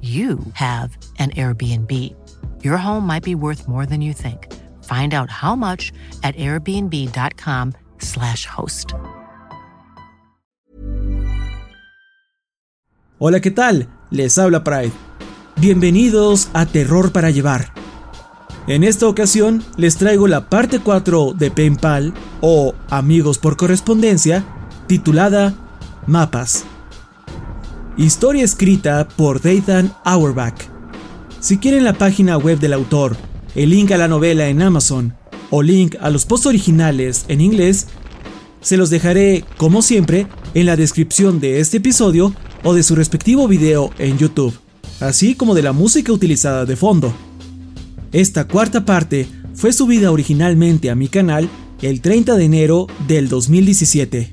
you have an Airbnb. Your home might be worth more than you think. Find out how much at airbnb.com/slash host. Hola, ¿qué tal? Les habla Pride. Bienvenidos a Terror para Llevar. En esta ocasión les traigo la parte 4 de Penpal o Amigos por Correspondencia, titulada Mapas. Historia escrita por Dathan Auerbach. Si quieren la página web del autor, el link a la novela en Amazon o link a los posts originales en inglés, se los dejaré, como siempre, en la descripción de este episodio o de su respectivo video en YouTube, así como de la música utilizada de fondo. Esta cuarta parte fue subida originalmente a mi canal el 30 de enero del 2017.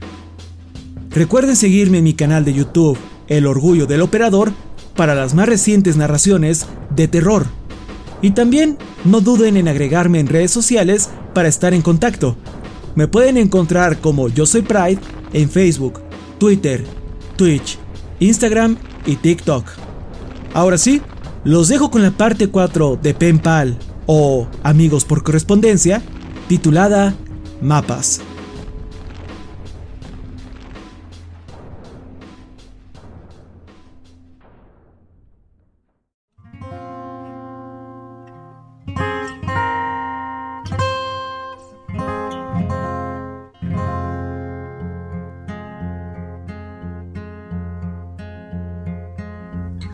Recuerden seguirme en mi canal de YouTube el orgullo del operador para las más recientes narraciones de terror. Y también no duden en agregarme en redes sociales para estar en contacto. Me pueden encontrar como Yo Soy Pride en Facebook, Twitter, Twitch, Instagram y TikTok. Ahora sí, los dejo con la parte 4 de Penpal o Amigos por Correspondencia, titulada Mapas.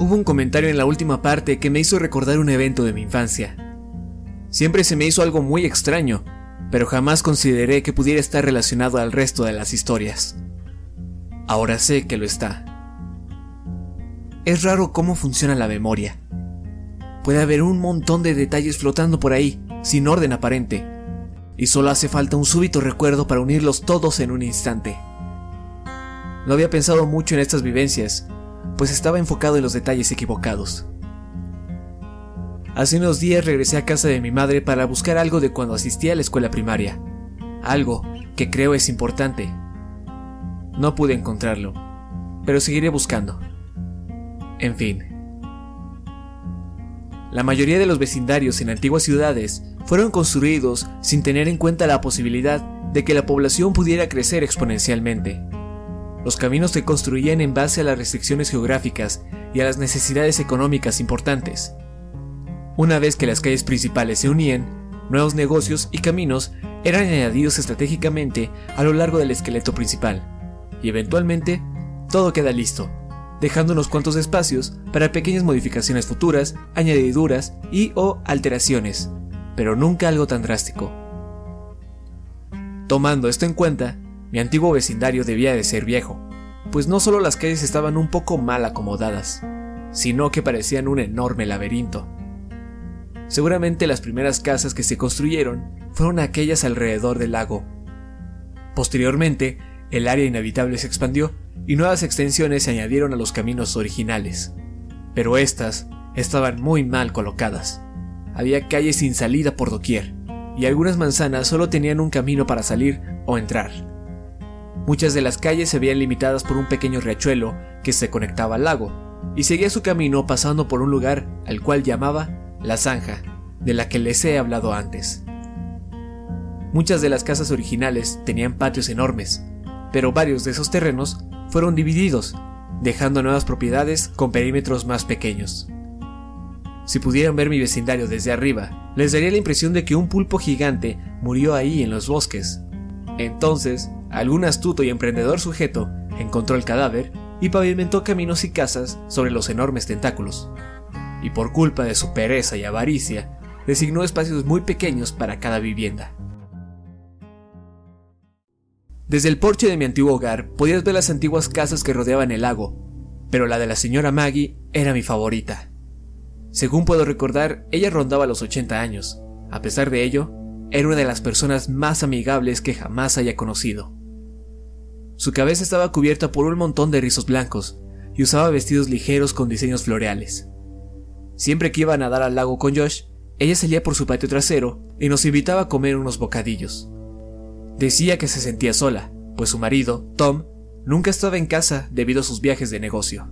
Hubo un comentario en la última parte que me hizo recordar un evento de mi infancia. Siempre se me hizo algo muy extraño, pero jamás consideré que pudiera estar relacionado al resto de las historias. Ahora sé que lo está. Es raro cómo funciona la memoria. Puede haber un montón de detalles flotando por ahí, sin orden aparente, y solo hace falta un súbito recuerdo para unirlos todos en un instante. No había pensado mucho en estas vivencias, pues estaba enfocado en los detalles equivocados. Hace unos días regresé a casa de mi madre para buscar algo de cuando asistía a la escuela primaria. Algo que creo es importante. No pude encontrarlo, pero seguiré buscando. En fin. La mayoría de los vecindarios en antiguas ciudades fueron construidos sin tener en cuenta la posibilidad de que la población pudiera crecer exponencialmente. Los caminos se construían en base a las restricciones geográficas y a las necesidades económicas importantes. Una vez que las calles principales se unían, nuevos negocios y caminos eran añadidos estratégicamente a lo largo del esqueleto principal, y eventualmente todo queda listo, dejando unos cuantos espacios para pequeñas modificaciones futuras, añadiduras y o alteraciones, pero nunca algo tan drástico. Tomando esto en cuenta, mi antiguo vecindario debía de ser viejo, pues no solo las calles estaban un poco mal acomodadas, sino que parecían un enorme laberinto. Seguramente las primeras casas que se construyeron fueron aquellas alrededor del lago. Posteriormente, el área inhabitable se expandió y nuevas extensiones se añadieron a los caminos originales. pero estas estaban muy mal colocadas. Había calles sin salida por doquier, y algunas manzanas solo tenían un camino para salir o entrar. Muchas de las calles se veían limitadas por un pequeño riachuelo que se conectaba al lago, y seguía su camino pasando por un lugar al cual llamaba La Zanja, de la que les he hablado antes. Muchas de las casas originales tenían patios enormes, pero varios de esos terrenos fueron divididos, dejando nuevas propiedades con perímetros más pequeños. Si pudieran ver mi vecindario desde arriba, les daría la impresión de que un pulpo gigante murió ahí en los bosques. Entonces, algún astuto y emprendedor sujeto encontró el cadáver y pavimentó caminos y casas sobre los enormes tentáculos. Y por culpa de su pereza y avaricia, designó espacios muy pequeños para cada vivienda. Desde el porche de mi antiguo hogar podías ver las antiguas casas que rodeaban el lago, pero la de la señora Maggie era mi favorita. Según puedo recordar, ella rondaba los 80 años. A pesar de ello, era una de las personas más amigables que jamás haya conocido. Su cabeza estaba cubierta por un montón de rizos blancos y usaba vestidos ligeros con diseños floreales. Siempre que iba a nadar al lago con Josh, ella salía por su patio trasero y nos invitaba a comer unos bocadillos. Decía que se sentía sola, pues su marido, Tom, nunca estaba en casa debido a sus viajes de negocio.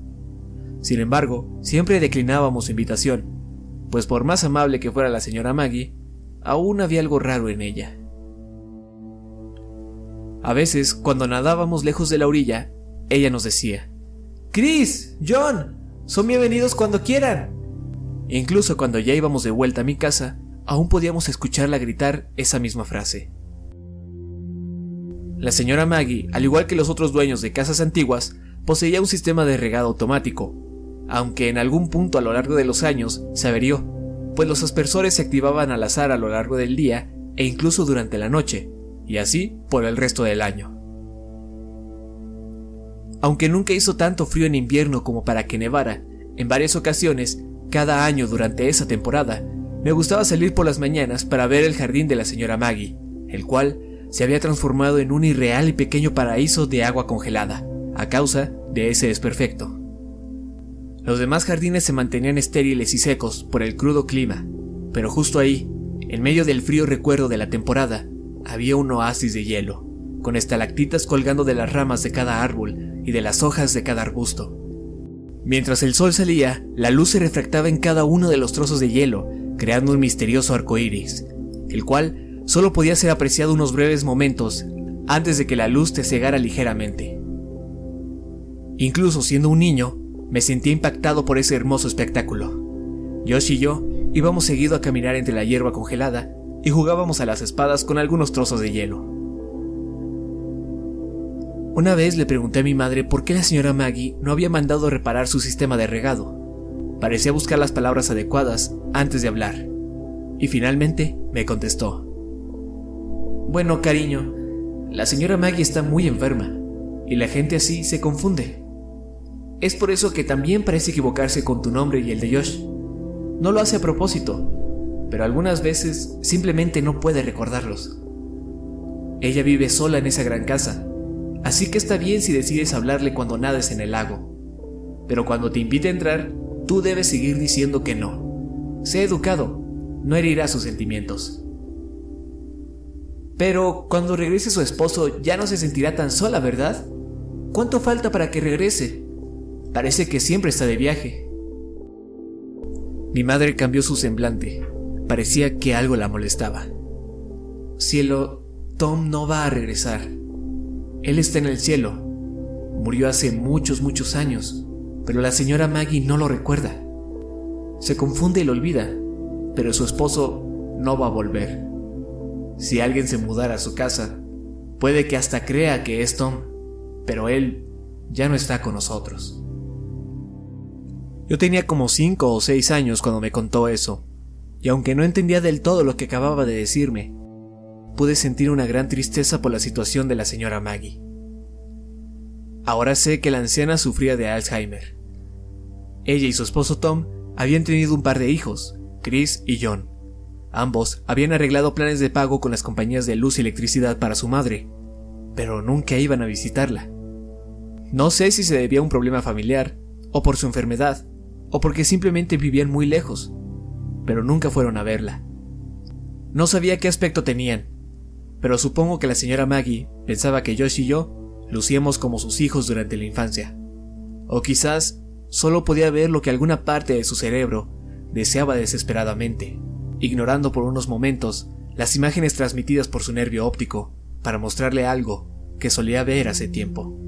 Sin embargo, siempre declinábamos su invitación, pues por más amable que fuera la señora Maggie, aún había algo raro en ella. A veces, cuando nadábamos lejos de la orilla, ella nos decía, Chris, John, son bienvenidos cuando quieran. incluso cuando ya íbamos de vuelta a mi casa, aún podíamos escucharla gritar esa misma frase. La señora Maggie, al igual que los otros dueños de casas antiguas, poseía un sistema de regado automático, aunque en algún punto a lo largo de los años se averió, pues los aspersores se activaban al azar a lo largo del día e incluso durante la noche, y así por el resto del año. Aunque nunca hizo tanto frío en invierno como para que nevara, en varias ocasiones, cada año durante esa temporada, me gustaba salir por las mañanas para ver el jardín de la señora Maggie, el cual se había transformado en un irreal y pequeño paraíso de agua congelada, a causa de ese desperfecto. Los demás jardines se mantenían estériles y secos por el crudo clima, pero justo ahí, en medio del frío recuerdo de la temporada, había un oasis de hielo, con estalactitas colgando de las ramas de cada árbol y de las hojas de cada arbusto. Mientras el sol salía, la luz se refractaba en cada uno de los trozos de hielo, creando un misterioso arco iris, el cual solo podía ser apreciado unos breves momentos antes de que la luz te cegara ligeramente. Incluso siendo un niño, me sentía impactado por ese hermoso espectáculo. Josh y yo íbamos seguido a caminar entre la hierba congelada y jugábamos a las espadas con algunos trozos de hielo. Una vez le pregunté a mi madre por qué la señora Maggie no había mandado reparar su sistema de regado. Parecía buscar las palabras adecuadas antes de hablar. Y finalmente me contestó. Bueno, cariño, la señora Maggie está muy enferma y la gente así se confunde. Es por eso que también parece equivocarse con tu nombre y el de Josh. No lo hace a propósito, pero algunas veces simplemente no puede recordarlos. Ella vive sola en esa gran casa, así que está bien si decides hablarle cuando nades en el lago. Pero cuando te invite a entrar, tú debes seguir diciendo que no. Sé educado, no herirá sus sentimientos. Pero cuando regrese su esposo ya no se sentirá tan sola, ¿verdad? ¿Cuánto falta para que regrese? Parece que siempre está de viaje. Mi madre cambió su semblante. Parecía que algo la molestaba. Cielo, Tom no va a regresar. Él está en el cielo. Murió hace muchos, muchos años, pero la señora Maggie no lo recuerda. Se confunde y lo olvida, pero su esposo no va a volver. Si alguien se mudara a su casa, puede que hasta crea que es Tom, pero él ya no está con nosotros. Yo tenía como cinco o seis años cuando me contó eso, y aunque no entendía del todo lo que acababa de decirme, pude sentir una gran tristeza por la situación de la señora Maggie. Ahora sé que la anciana sufría de Alzheimer. Ella y su esposo Tom habían tenido un par de hijos, Chris y John. Ambos habían arreglado planes de pago con las compañías de luz y electricidad para su madre, pero nunca iban a visitarla. No sé si se debía a un problema familiar o por su enfermedad, o porque simplemente vivían muy lejos, pero nunca fueron a verla. No sabía qué aspecto tenían, pero supongo que la señora Maggie pensaba que Josh y yo lucíamos como sus hijos durante la infancia. O quizás solo podía ver lo que alguna parte de su cerebro deseaba desesperadamente, ignorando por unos momentos las imágenes transmitidas por su nervio óptico para mostrarle algo que solía ver hace tiempo.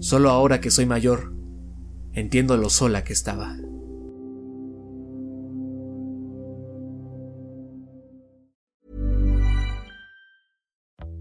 Solo ahora que soy mayor, entiendo lo sola que estaba.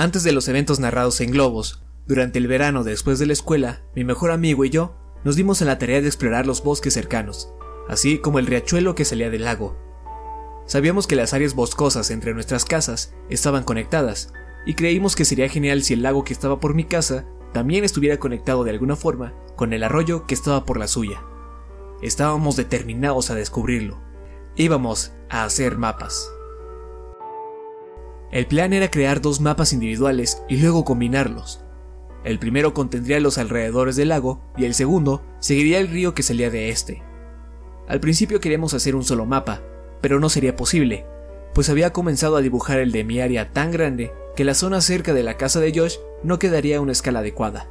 Antes de los eventos narrados en globos, durante el verano después de la escuela, mi mejor amigo y yo nos dimos en la tarea de explorar los bosques cercanos, así como el riachuelo que salía del lago. Sabíamos que las áreas boscosas entre nuestras casas estaban conectadas, y creímos que sería genial si el lago que estaba por mi casa también estuviera conectado de alguna forma con el arroyo que estaba por la suya. Estábamos determinados a descubrirlo. Íbamos a hacer mapas. El plan era crear dos mapas individuales y luego combinarlos. El primero contendría los alrededores del lago y el segundo seguiría el río que salía de este. Al principio queríamos hacer un solo mapa, pero no sería posible, pues había comenzado a dibujar el de mi área tan grande que la zona cerca de la casa de Josh no quedaría a una escala adecuada.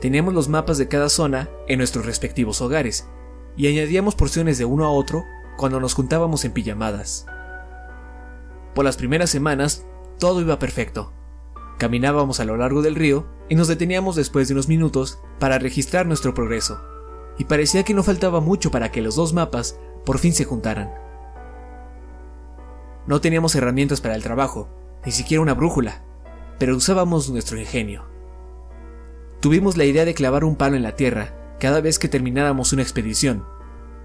Teníamos los mapas de cada zona en nuestros respectivos hogares, y añadíamos porciones de uno a otro cuando nos juntábamos en pijamadas. Por las primeras semanas, todo iba perfecto. Caminábamos a lo largo del río y nos deteníamos después de unos minutos para registrar nuestro progreso, y parecía que no faltaba mucho para que los dos mapas por fin se juntaran. No teníamos herramientas para el trabajo, ni siquiera una brújula, pero usábamos nuestro ingenio. Tuvimos la idea de clavar un palo en la tierra cada vez que termináramos una expedición.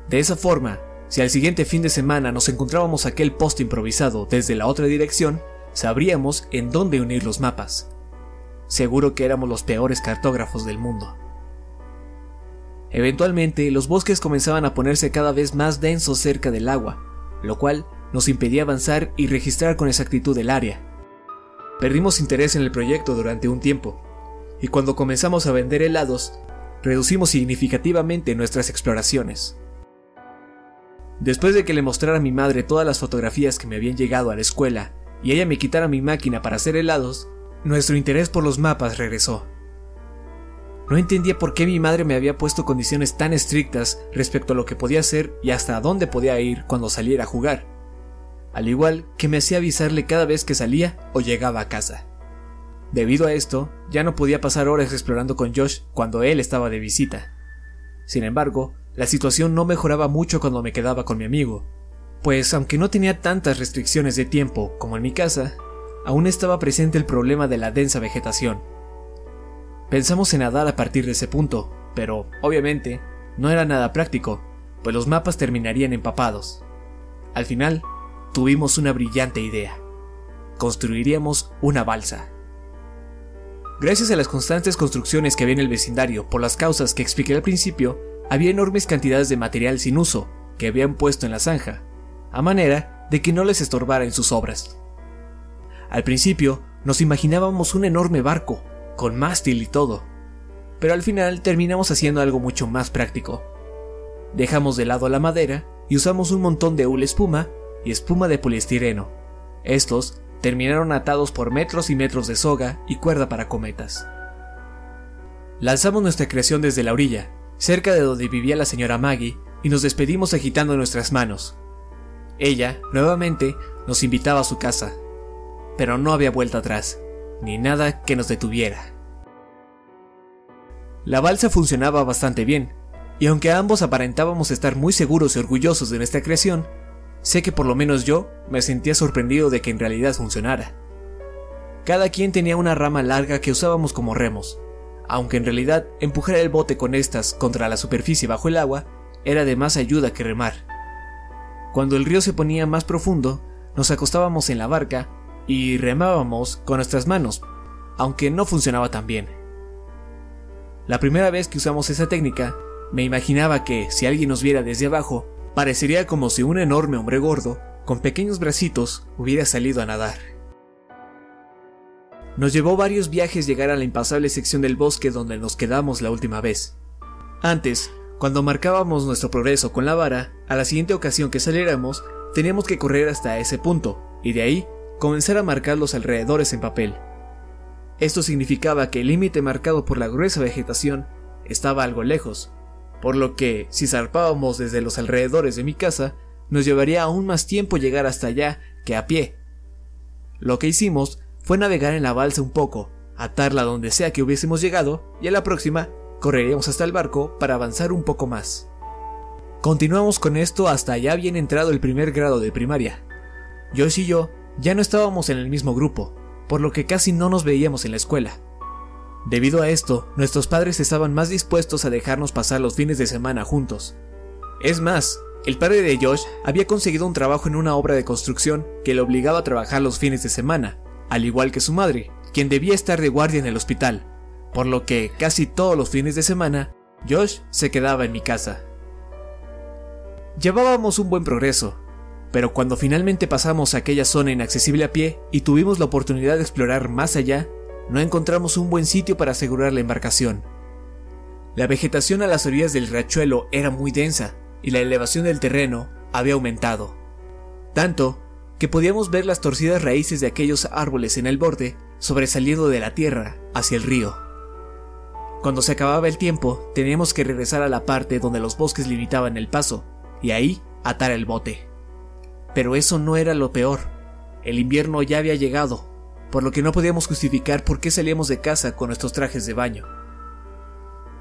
De esa forma, si al siguiente fin de semana nos encontrábamos aquel poste improvisado desde la otra dirección, sabríamos en dónde unir los mapas. Seguro que éramos los peores cartógrafos del mundo. Eventualmente, los bosques comenzaban a ponerse cada vez más densos cerca del agua, lo cual nos impedía avanzar y registrar con exactitud el área. Perdimos interés en el proyecto durante un tiempo, y cuando comenzamos a vender helados, reducimos significativamente nuestras exploraciones. Después de que le mostrara a mi madre todas las fotografías que me habían llegado a la escuela y ella me quitara mi máquina para hacer helados, nuestro interés por los mapas regresó. No entendía por qué mi madre me había puesto condiciones tan estrictas respecto a lo que podía hacer y hasta dónde podía ir cuando saliera a jugar, al igual que me hacía avisarle cada vez que salía o llegaba a casa. Debido a esto, ya no podía pasar horas explorando con Josh cuando él estaba de visita. Sin embargo, la situación no mejoraba mucho cuando me quedaba con mi amigo, pues aunque no tenía tantas restricciones de tiempo como en mi casa, aún estaba presente el problema de la densa vegetación. Pensamos en nadar a partir de ese punto, pero, obviamente, no era nada práctico, pues los mapas terminarían empapados. Al final, tuvimos una brillante idea. Construiríamos una balsa. Gracias a las constantes construcciones que había en el vecindario por las causas que expliqué al principio, había enormes cantidades de material sin uso que habían puesto en la zanja, a manera de que no les estorbara en sus obras. Al principio nos imaginábamos un enorme barco, con mástil y todo, pero al final terminamos haciendo algo mucho más práctico. Dejamos de lado la madera y usamos un montón de hule espuma y espuma de poliestireno. Estos terminaron atados por metros y metros de soga y cuerda para cometas. Lanzamos nuestra creación desde la orilla, cerca de donde vivía la señora Maggie, y nos despedimos agitando nuestras manos. Ella, nuevamente, nos invitaba a su casa, pero no había vuelta atrás, ni nada que nos detuviera. La balsa funcionaba bastante bien, y aunque ambos aparentábamos estar muy seguros y orgullosos de nuestra creación, sé que por lo menos yo me sentía sorprendido de que en realidad funcionara. Cada quien tenía una rama larga que usábamos como remos, aunque en realidad empujar el bote con estas contra la superficie bajo el agua era de más ayuda que remar. Cuando el río se ponía más profundo, nos acostábamos en la barca y remábamos con nuestras manos, aunque no funcionaba tan bien. La primera vez que usamos esa técnica, me imaginaba que, si alguien nos viera desde abajo, parecería como si un enorme hombre gordo, con pequeños bracitos, hubiera salido a nadar. Nos llevó varios viajes llegar a la impasable sección del bosque donde nos quedamos la última vez. Antes, cuando marcábamos nuestro progreso con la vara, a la siguiente ocasión que saliéramos, teníamos que correr hasta ese punto, y de ahí comenzar a marcar los alrededores en papel. Esto significaba que el límite marcado por la gruesa vegetación estaba algo lejos, por lo que, si zarpábamos desde los alrededores de mi casa, nos llevaría aún más tiempo llegar hasta allá que a pie. Lo que hicimos fue navegar en la balsa un poco, atarla donde sea que hubiésemos llegado, y a la próxima correríamos hasta el barco para avanzar un poco más. Continuamos con esto hasta ya bien entrado el primer grado de primaria. Joyce y yo ya no estábamos en el mismo grupo, por lo que casi no nos veíamos en la escuela. Debido a esto, nuestros padres estaban más dispuestos a dejarnos pasar los fines de semana juntos. Es más, el padre de Josh había conseguido un trabajo en una obra de construcción que le obligaba a trabajar los fines de semana, al igual que su madre, quien debía estar de guardia en el hospital, por lo que casi todos los fines de semana, Josh se quedaba en mi casa. Llevábamos un buen progreso, pero cuando finalmente pasamos a aquella zona inaccesible a pie y tuvimos la oportunidad de explorar más allá, no encontramos un buen sitio para asegurar la embarcación. La vegetación a las orillas del riachuelo era muy densa y la elevación del terreno había aumentado. Tanto que podíamos ver las torcidas raíces de aquellos árboles en el borde sobresaliendo de la tierra hacia el río. Cuando se acababa el tiempo, teníamos que regresar a la parte donde los bosques limitaban el paso, y ahí atar el bote. Pero eso no era lo peor. El invierno ya había llegado, por lo que no podíamos justificar por qué salíamos de casa con nuestros trajes de baño.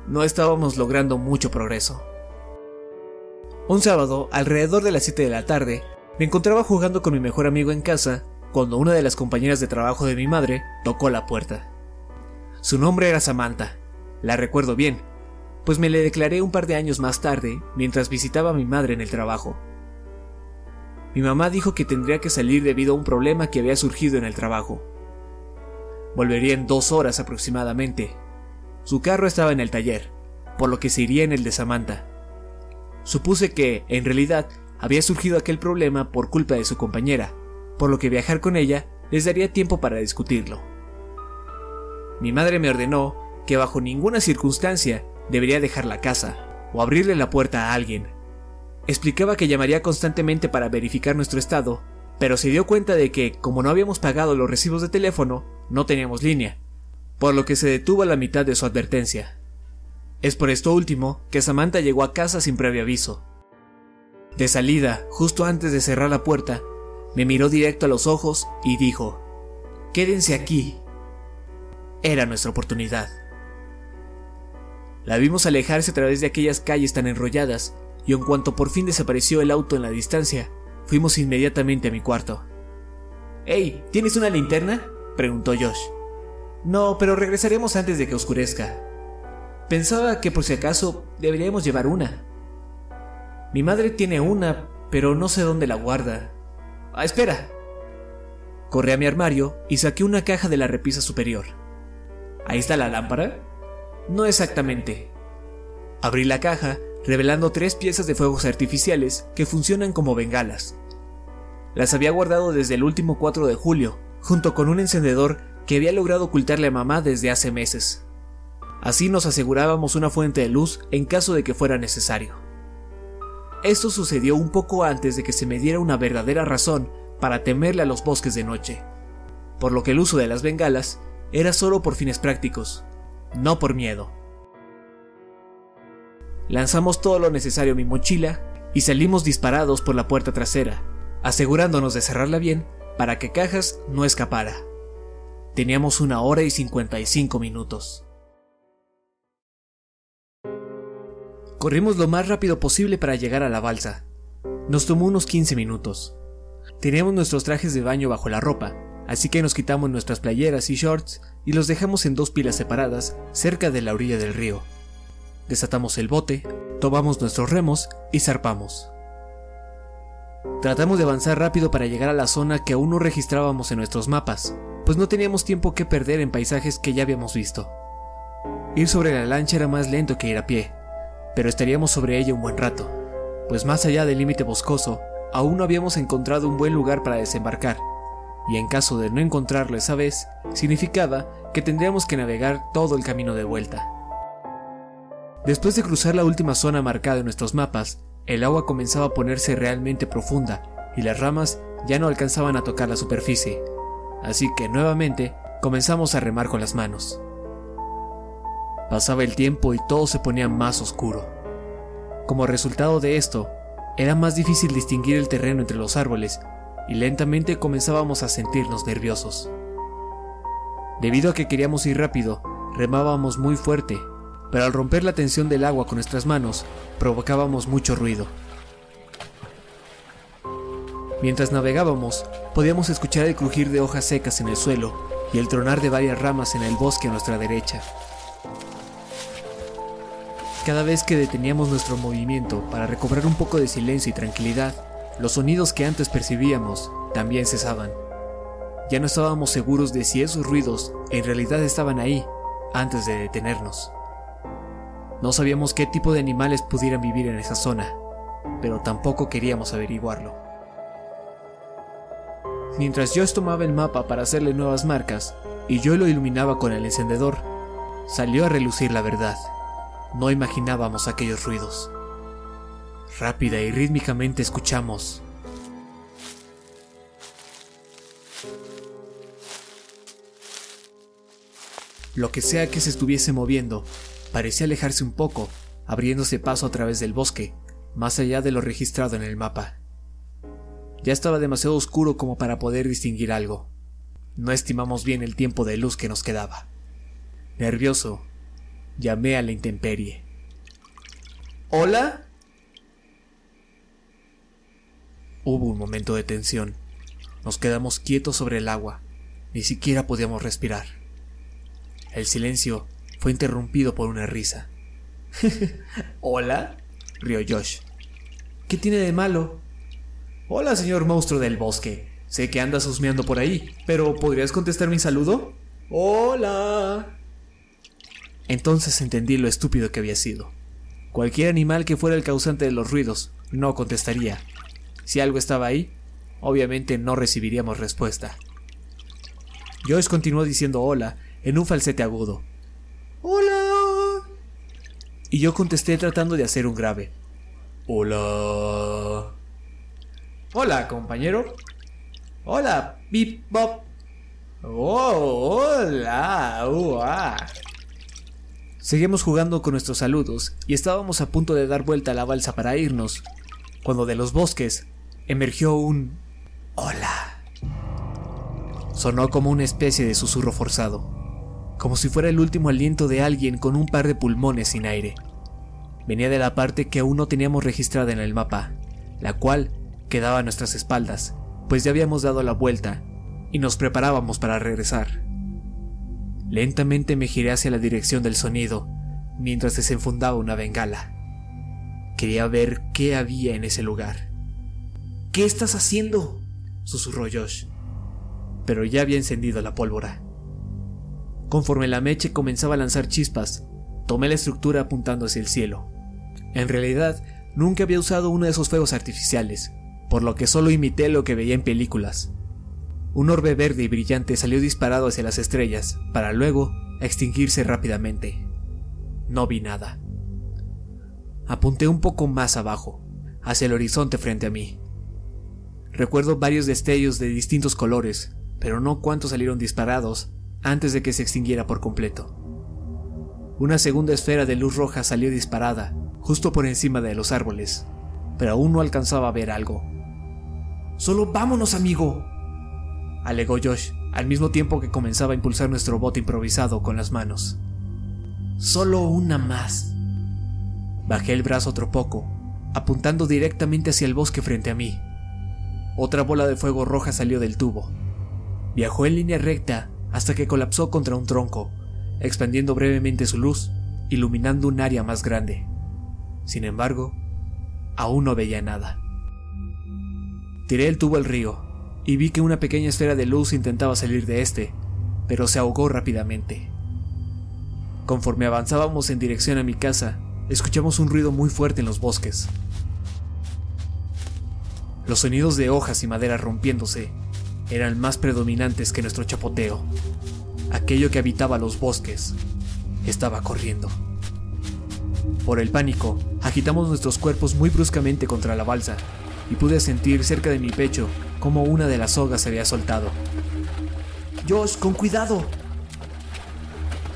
No estábamos logrando mucho progreso. Un sábado, alrededor de las 7 de la tarde, me encontraba jugando con mi mejor amigo en casa cuando una de las compañeras de trabajo de mi madre tocó la puerta. Su nombre era Samantha, la recuerdo bien, pues me le declaré un par de años más tarde mientras visitaba a mi madre en el trabajo. Mi mamá dijo que tendría que salir debido a un problema que había surgido en el trabajo. Volvería en dos horas aproximadamente. Su carro estaba en el taller, por lo que se iría en el de Samantha. Supuse que, en realidad, había surgido aquel problema por culpa de su compañera, por lo que viajar con ella les daría tiempo para discutirlo. Mi madre me ordenó que bajo ninguna circunstancia debería dejar la casa o abrirle la puerta a alguien. Explicaba que llamaría constantemente para verificar nuestro estado, pero se dio cuenta de que, como no habíamos pagado los recibos de teléfono, no teníamos línea, por lo que se detuvo a la mitad de su advertencia. Es por esto último que Samantha llegó a casa sin previo aviso. De salida, justo antes de cerrar la puerta, me miró directo a los ojos y dijo, Quédense aquí. Era nuestra oportunidad. La vimos alejarse a través de aquellas calles tan enrolladas, y en cuanto por fin desapareció el auto en la distancia, fuimos inmediatamente a mi cuarto. Hey, ¿tienes una linterna? preguntó Josh. No, pero regresaremos antes de que oscurezca. Pensaba que por si acaso deberíamos llevar una. Mi madre tiene una, pero no sé dónde la guarda. Ah, espera. Corrí a mi armario y saqué una caja de la repisa superior. ¿Ahí está la lámpara? No exactamente. Abrí la caja, revelando tres piezas de fuegos artificiales que funcionan como bengalas. Las había guardado desde el último 4 de julio, junto con un encendedor que había logrado ocultarle a mamá desde hace meses. Así nos asegurábamos una fuente de luz en caso de que fuera necesario. Esto sucedió un poco antes de que se me diera una verdadera razón para temerle a los bosques de noche, por lo que el uso de las bengalas era solo por fines prácticos, no por miedo. Lanzamos todo lo necesario a mi mochila y salimos disparados por la puerta trasera, asegurándonos de cerrarla bien para que Cajas no escapara. Teníamos una hora y 55 minutos. Corrimos lo más rápido posible para llegar a la balsa. Nos tomó unos 15 minutos. Teníamos nuestros trajes de baño bajo la ropa, así que nos quitamos nuestras playeras y shorts y los dejamos en dos pilas separadas cerca de la orilla del río. Desatamos el bote, tomamos nuestros remos y zarpamos. Tratamos de avanzar rápido para llegar a la zona que aún no registrábamos en nuestros mapas, pues no teníamos tiempo que perder en paisajes que ya habíamos visto. Ir sobre la lancha era más lento que ir a pie, pero estaríamos sobre ella un buen rato, pues más allá del límite boscoso, aún no habíamos encontrado un buen lugar para desembarcar, y en caso de no encontrarlo esa vez, significaba que tendríamos que navegar todo el camino de vuelta. Después de cruzar la última zona marcada en nuestros mapas, el agua comenzaba a ponerse realmente profunda y las ramas ya no alcanzaban a tocar la superficie, así que nuevamente comenzamos a remar con las manos. Pasaba el tiempo y todo se ponía más oscuro. Como resultado de esto, era más difícil distinguir el terreno entre los árboles y lentamente comenzábamos a sentirnos nerviosos. Debido a que queríamos ir rápido, remábamos muy fuerte pero al romper la tensión del agua con nuestras manos, provocábamos mucho ruido. Mientras navegábamos, podíamos escuchar el crujir de hojas secas en el suelo y el tronar de varias ramas en el bosque a nuestra derecha. Cada vez que deteníamos nuestro movimiento para recobrar un poco de silencio y tranquilidad, los sonidos que antes percibíamos también cesaban. Ya no estábamos seguros de si esos ruidos en realidad estaban ahí antes de detenernos. No sabíamos qué tipo de animales pudieran vivir en esa zona, pero tampoco queríamos averiguarlo. Mientras Josh tomaba el mapa para hacerle nuevas marcas y yo lo iluminaba con el encendedor, salió a relucir la verdad. No imaginábamos aquellos ruidos. Rápida y rítmicamente escuchamos. Lo que sea que se estuviese moviendo parecía alejarse un poco, abriéndose paso a través del bosque, más allá de lo registrado en el mapa. Ya estaba demasiado oscuro como para poder distinguir algo. No estimamos bien el tiempo de luz que nos quedaba. Nervioso, llamé a la intemperie. ¿Hola? Hubo un momento de tensión. Nos quedamos quietos sobre el agua. Ni siquiera podíamos respirar. El silencio fue interrumpido por una risa. ¿Hola? rió Josh. ¿Qué tiene de malo? Hola, señor monstruo del bosque. Sé que andas husmeando por ahí, pero ¿podrías contestar mi saludo? Hola. Entonces entendí lo estúpido que había sido. Cualquier animal que fuera el causante de los ruidos no contestaría. Si algo estaba ahí, obviamente no recibiríamos respuesta. Josh continuó diciendo hola en un falsete agudo, Hola. Y yo contesté tratando de hacer un grave. Hola. Hola, compañero. Hola, Bip Bop. Oh, hola. Ua. Seguimos jugando con nuestros saludos y estábamos a punto de dar vuelta a la balsa para irnos, cuando de los bosques emergió un hola. Sonó como una especie de susurro forzado como si fuera el último aliento de alguien con un par de pulmones sin aire. Venía de la parte que aún no teníamos registrada en el mapa, la cual quedaba a nuestras espaldas, pues ya habíamos dado la vuelta y nos preparábamos para regresar. Lentamente me giré hacia la dirección del sonido mientras desenfundaba una bengala. Quería ver qué había en ese lugar. ¿Qué estás haciendo? susurró Josh. Pero ya había encendido la pólvora. Conforme la meche comenzaba a lanzar chispas, tomé la estructura apuntando hacia el cielo. En realidad, nunca había usado uno de esos fuegos artificiales, por lo que solo imité lo que veía en películas. Un orbe verde y brillante salió disparado hacia las estrellas, para luego extinguirse rápidamente. No vi nada. Apunté un poco más abajo, hacia el horizonte frente a mí. Recuerdo varios destellos de distintos colores, pero no cuántos salieron disparados antes de que se extinguiera por completo. Una segunda esfera de luz roja salió disparada, justo por encima de los árboles, pero aún no alcanzaba a ver algo. Solo vámonos, amigo, alegó Josh, al mismo tiempo que comenzaba a impulsar nuestro bote improvisado con las manos. Solo una más. Bajé el brazo otro poco, apuntando directamente hacia el bosque frente a mí. Otra bola de fuego roja salió del tubo. Viajó en línea recta hasta que colapsó contra un tronco, expandiendo brevemente su luz, iluminando un área más grande. Sin embargo, aún no veía nada. Tiré el tubo al río y vi que una pequeña esfera de luz intentaba salir de este, pero se ahogó rápidamente. Conforme avanzábamos en dirección a mi casa, escuchamos un ruido muy fuerte en los bosques. Los sonidos de hojas y madera rompiéndose eran más predominantes que nuestro chapoteo. Aquello que habitaba los bosques estaba corriendo. Por el pánico, agitamos nuestros cuerpos muy bruscamente contra la balsa y pude sentir cerca de mi pecho como una de las sogas se había soltado. Josh, con cuidado.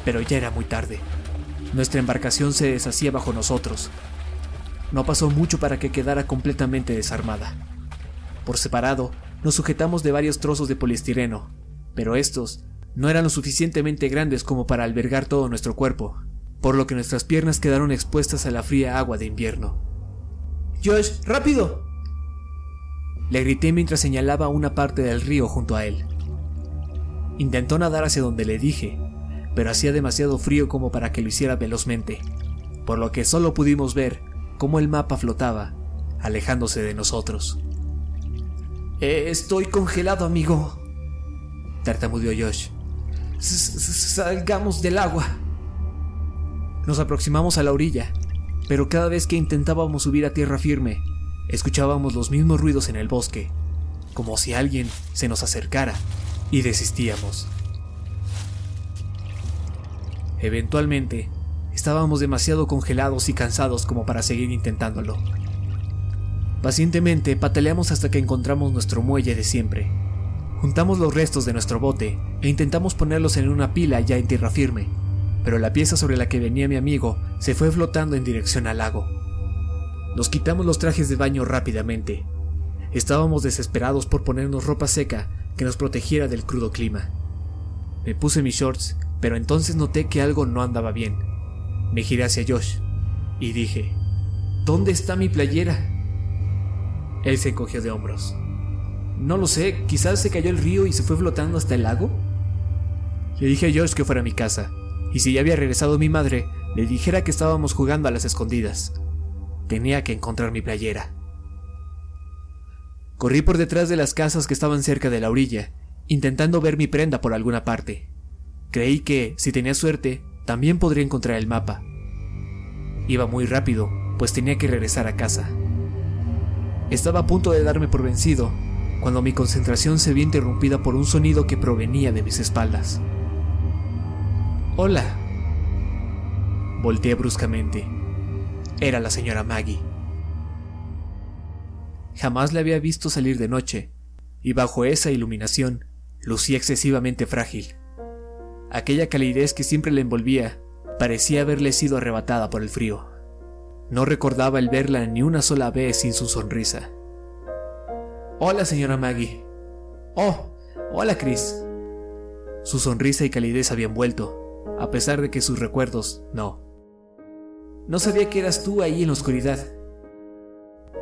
Pero ya era muy tarde. Nuestra embarcación se deshacía bajo nosotros. No pasó mucho para que quedara completamente desarmada. Por separado, nos sujetamos de varios trozos de poliestireno, pero estos no eran lo suficientemente grandes como para albergar todo nuestro cuerpo, por lo que nuestras piernas quedaron expuestas a la fría agua de invierno. Josh, rápido, le grité mientras señalaba una parte del río junto a él. Intentó nadar hacia donde le dije, pero hacía demasiado frío como para que lo hiciera velozmente, por lo que solo pudimos ver cómo el mapa flotaba, alejándose de nosotros. Eh, estoy congelado, amigo, tartamudeó Josh. salgamos del agua. Nos aproximamos a la orilla, pero cada vez que intentábamos subir a tierra firme, Escuchábamos los mismos ruidos en el bosque, como si alguien se nos acercara, y desistíamos. Eventualmente, estábamos demasiado congelados y cansados como para seguir intentándolo. Pacientemente pataleamos hasta que encontramos nuestro muelle de siempre. Juntamos los restos de nuestro bote e intentamos ponerlos en una pila ya en tierra firme, pero la pieza sobre la que venía mi amigo se fue flotando en dirección al lago. Nos quitamos los trajes de baño rápidamente. Estábamos desesperados por ponernos ropa seca que nos protegiera del crudo clima. Me puse mis shorts, pero entonces noté que algo no andaba bien. Me giré hacia Josh y dije, ¿Dónde está mi playera? Él se encogió de hombros. No lo sé, quizás se cayó el río y se fue flotando hasta el lago. Le dije a Josh que fuera a mi casa, y si ya había regresado mi madre, le dijera que estábamos jugando a las escondidas. Tenía que encontrar mi playera. Corrí por detrás de las casas que estaban cerca de la orilla, intentando ver mi prenda por alguna parte. Creí que, si tenía suerte, también podría encontrar el mapa. Iba muy rápido, pues tenía que regresar a casa. Estaba a punto de darme por vencido, cuando mi concentración se vio interrumpida por un sonido que provenía de mis espaldas. Hola. Volteé bruscamente era la señora Maggie. Jamás la había visto salir de noche, y bajo esa iluminación lucía excesivamente frágil. Aquella calidez que siempre le envolvía parecía haberle sido arrebatada por el frío. No recordaba el verla ni una sola vez sin su sonrisa. Hola, señora Maggie. Oh, hola, Chris. Su sonrisa y calidez habían vuelto, a pesar de que sus recuerdos no. No sabía que eras tú ahí en la oscuridad.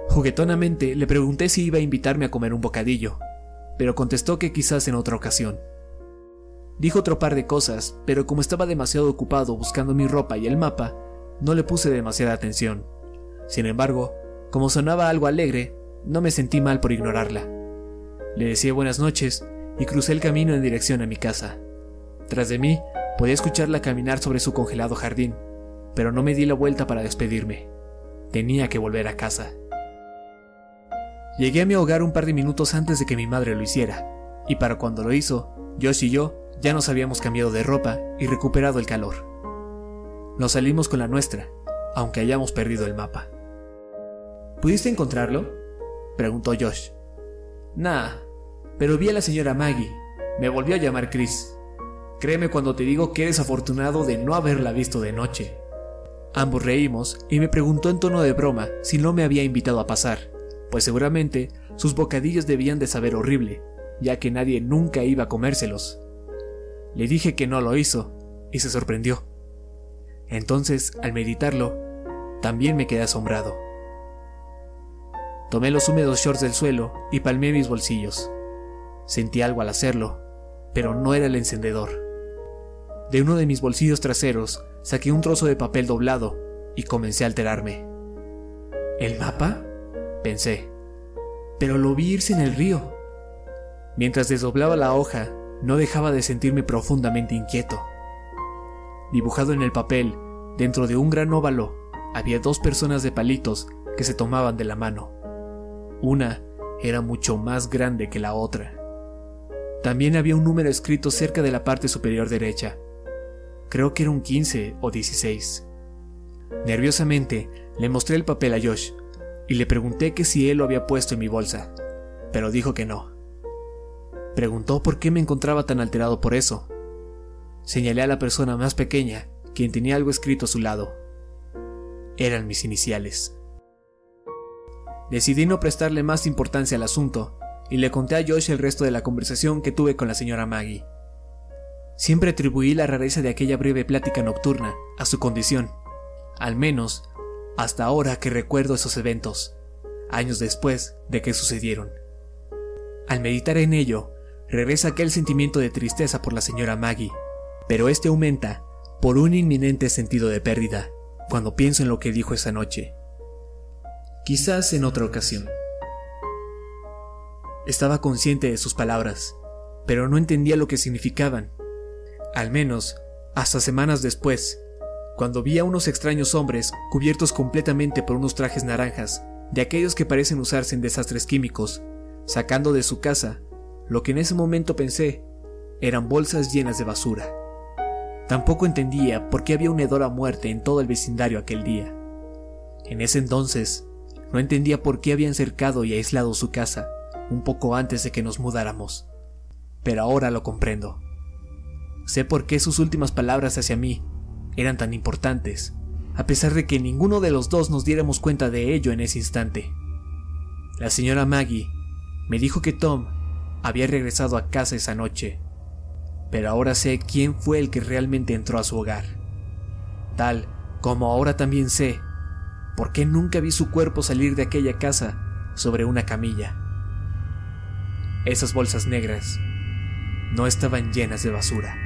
Juguetonamente le pregunté si iba a invitarme a comer un bocadillo, pero contestó que quizás en otra ocasión. Dijo otro par de cosas, pero como estaba demasiado ocupado buscando mi ropa y el mapa, no le puse demasiada atención. Sin embargo, como sonaba algo alegre, no me sentí mal por ignorarla. Le decía buenas noches y crucé el camino en dirección a mi casa. Tras de mí, podía escucharla caminar sobre su congelado jardín, pero no me di la vuelta para despedirme. Tenía que volver a casa. Llegué a mi hogar un par de minutos antes de que mi madre lo hiciera, y para cuando lo hizo, Josh y yo ya nos habíamos cambiado de ropa y recuperado el calor. Nos salimos con la nuestra, aunque hayamos perdido el mapa. ¿Pudiste encontrarlo? preguntó Josh. Nah, pero vi a la señora Maggie. Me volvió a llamar Chris. Créeme cuando te digo que eres afortunado de no haberla visto de noche. Ambos reímos y me preguntó en tono de broma si no me había invitado a pasar, pues seguramente sus bocadillos debían de saber horrible, ya que nadie nunca iba a comérselos. Le dije que no lo hizo y se sorprendió. Entonces, al meditarlo, también me quedé asombrado. Tomé los húmedos shorts del suelo y palmé mis bolsillos. Sentí algo al hacerlo, pero no era el encendedor. De uno de mis bolsillos traseros saqué un trozo de papel doblado y comencé a alterarme. ¿El mapa? pensé. Pero lo vi irse en el río. Mientras desdoblaba la hoja, no dejaba de sentirme profundamente inquieto. Dibujado en el papel, dentro de un gran óvalo, había dos personas de palitos que se tomaban de la mano. Una era mucho más grande que la otra. También había un número escrito cerca de la parte superior derecha. Creo que era un 15 o 16. Nerviosamente le mostré el papel a Josh y le pregunté que si él lo había puesto en mi bolsa, pero dijo que no. Preguntó por qué me encontraba tan alterado por eso. Señalé a la persona más pequeña, quien tenía algo escrito a su lado. Eran mis iniciales. Decidí no prestarle más importancia al asunto y le conté a Josh el resto de la conversación que tuve con la señora Maggie. Siempre atribuí la rareza de aquella breve plática nocturna a su condición, al menos hasta ahora que recuerdo esos eventos, años después de que sucedieron. Al meditar en ello, regresa aquel sentimiento de tristeza por la señora Maggie, pero este aumenta por un inminente sentido de pérdida cuando pienso en lo que dijo esa noche. Quizás en otra ocasión. Estaba consciente de sus palabras, pero no entendía lo que significaban. Al menos, hasta semanas después, cuando vi a unos extraños hombres cubiertos completamente por unos trajes naranjas, de aquellos que parecen usarse en desastres químicos, sacando de su casa lo que en ese momento pensé eran bolsas llenas de basura. Tampoco entendía por qué había un hedor a muerte en todo el vecindario aquel día. En ese entonces, no entendía por qué habían cercado y aislado su casa un poco antes de que nos mudáramos. Pero ahora lo comprendo. Sé por qué sus últimas palabras hacia mí eran tan importantes, a pesar de que ninguno de los dos nos diéramos cuenta de ello en ese instante. La señora Maggie me dijo que Tom había regresado a casa esa noche, pero ahora sé quién fue el que realmente entró a su hogar. Tal como ahora también sé por qué nunca vi su cuerpo salir de aquella casa sobre una camilla. Esas bolsas negras no estaban llenas de basura.